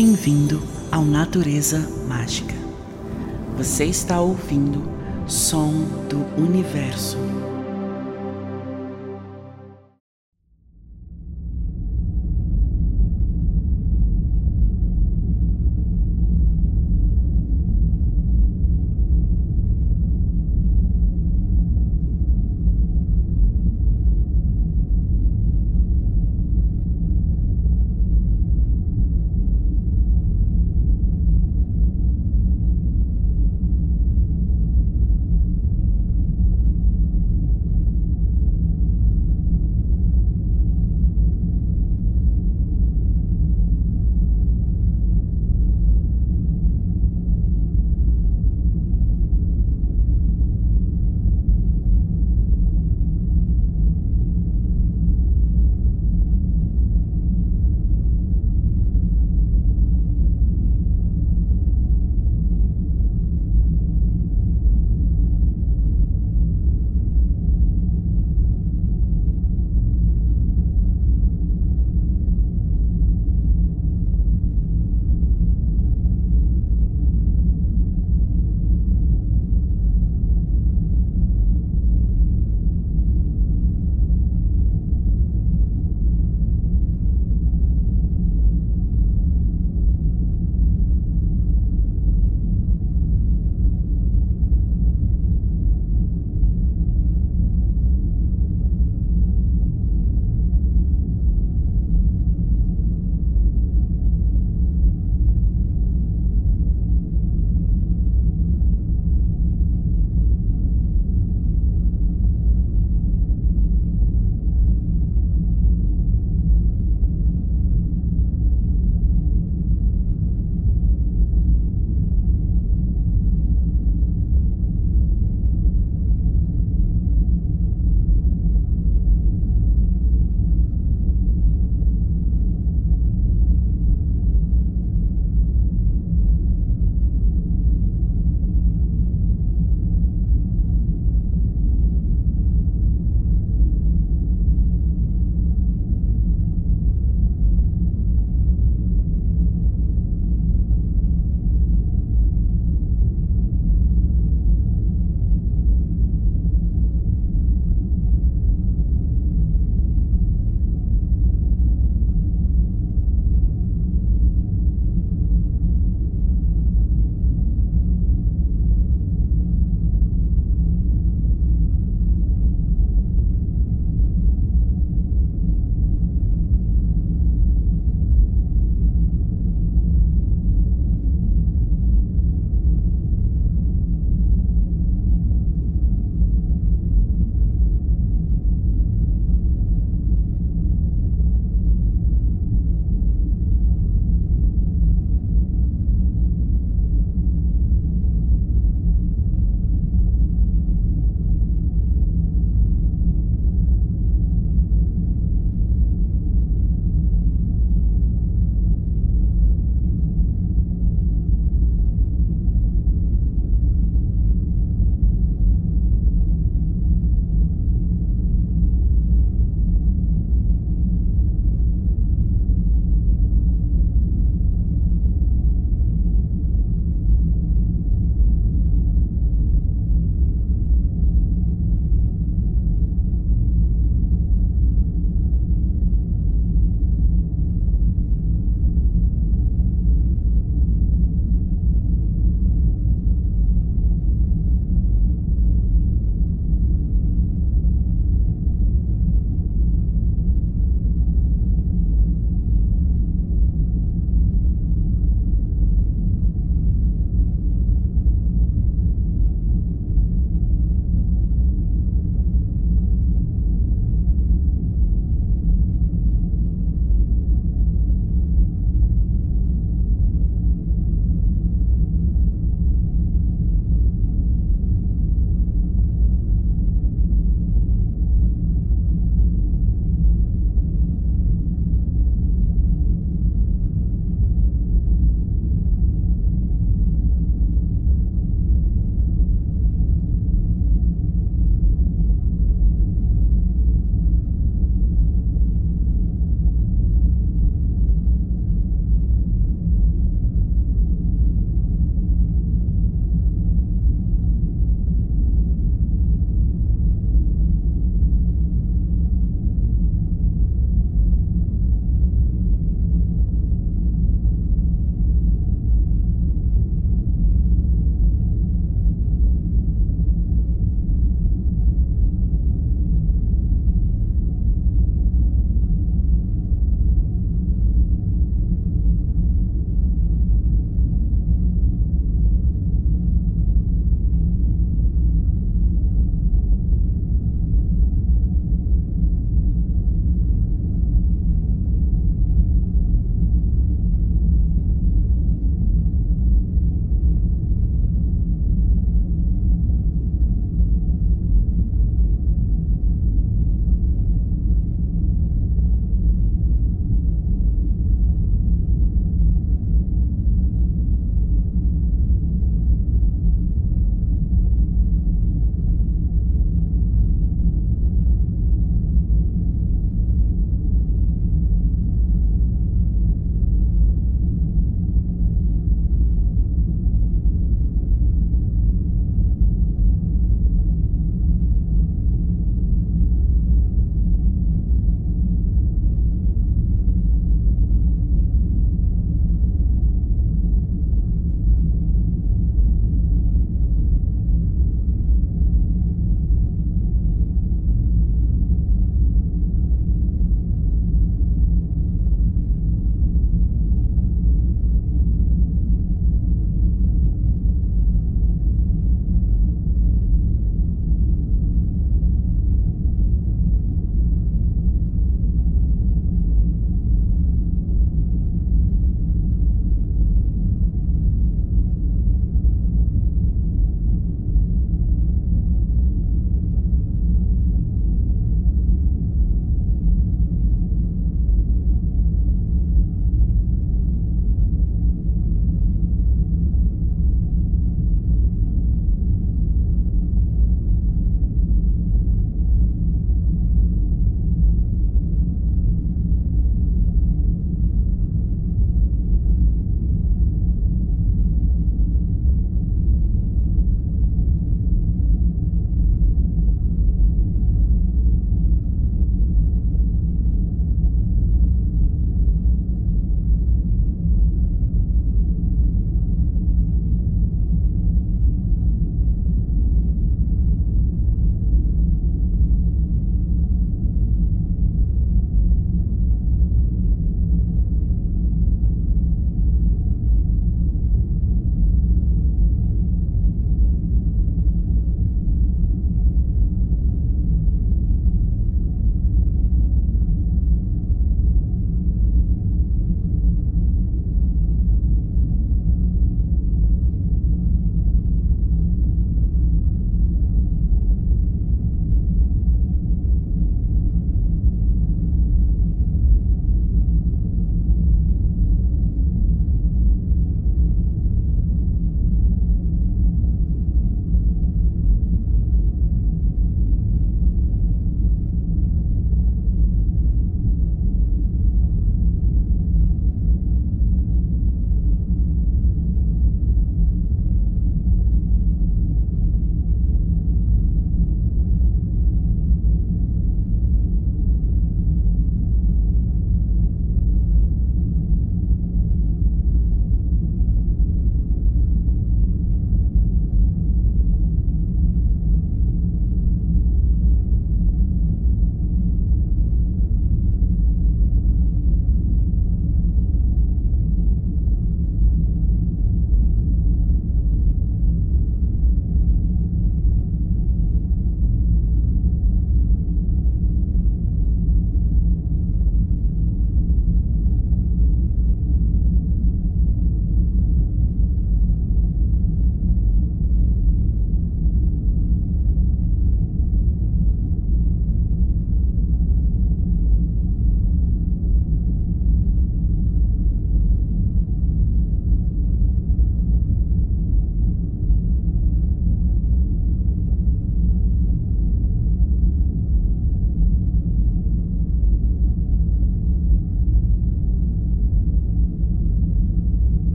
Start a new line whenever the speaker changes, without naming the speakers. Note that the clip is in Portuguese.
Bem-vindo ao Natureza Mágica. Você está ouvindo Som do Universo